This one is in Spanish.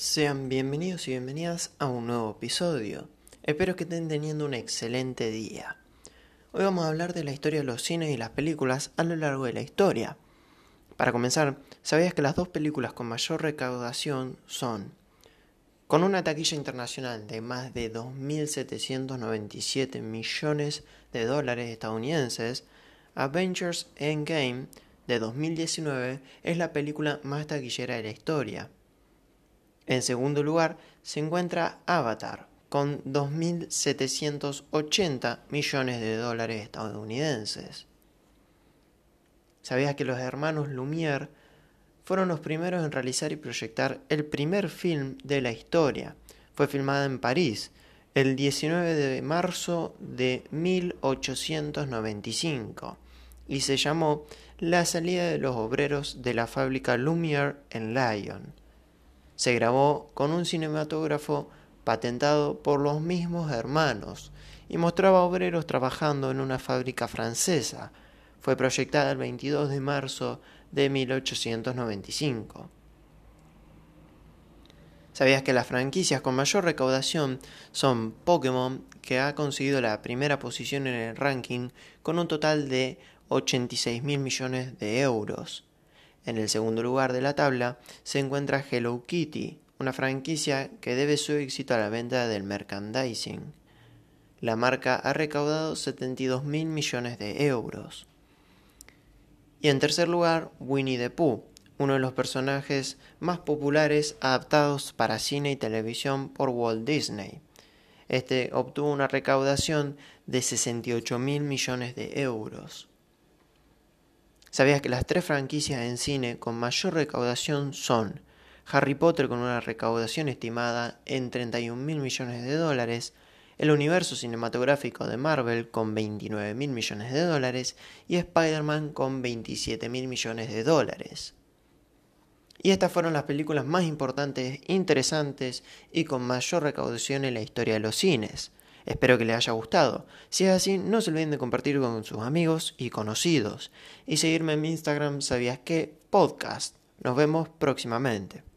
Sean bienvenidos y bienvenidas a un nuevo episodio. Espero que estén teniendo un excelente día. Hoy vamos a hablar de la historia de los cines y las películas a lo largo de la historia. Para comenzar, ¿sabías que las dos películas con mayor recaudación son, con una taquilla internacional de más de 2.797 millones de dólares estadounidenses, Avengers Endgame de 2019 es la película más taquillera de la historia. En segundo lugar se encuentra Avatar, con 2.780 millones de dólares estadounidenses. ¿Sabías que los hermanos Lumière fueron los primeros en realizar y proyectar el primer film de la historia? Fue filmada en París el 19 de marzo de 1895 y se llamó La salida de los obreros de la fábrica Lumière en Lyon. Se grabó con un cinematógrafo patentado por los mismos hermanos y mostraba obreros trabajando en una fábrica francesa. Fue proyectada el 22 de marzo de 1895. ¿Sabías que las franquicias con mayor recaudación son Pokémon, que ha conseguido la primera posición en el ranking con un total de 86 mil millones de euros? En el segundo lugar de la tabla se encuentra Hello Kitty, una franquicia que debe su éxito a la venta del merchandising. La marca ha recaudado 72 mil millones de euros. Y en tercer lugar, Winnie the Pooh, uno de los personajes más populares adaptados para cine y televisión por Walt Disney. Este obtuvo una recaudación de 68 mil millones de euros. ¿Sabías que las tres franquicias en cine con mayor recaudación son Harry Potter con una recaudación estimada en 31 mil millones de dólares, el universo cinematográfico de Marvel con 29 mil millones de dólares y Spider-Man con 27 mil millones de dólares. Y estas fueron las películas más importantes, interesantes y con mayor recaudación en la historia de los cines. Espero que les haya gustado. Si es así, no se olviden de compartir con sus amigos y conocidos. Y seguirme en mi Instagram, ¿sabías qué? Podcast. Nos vemos próximamente.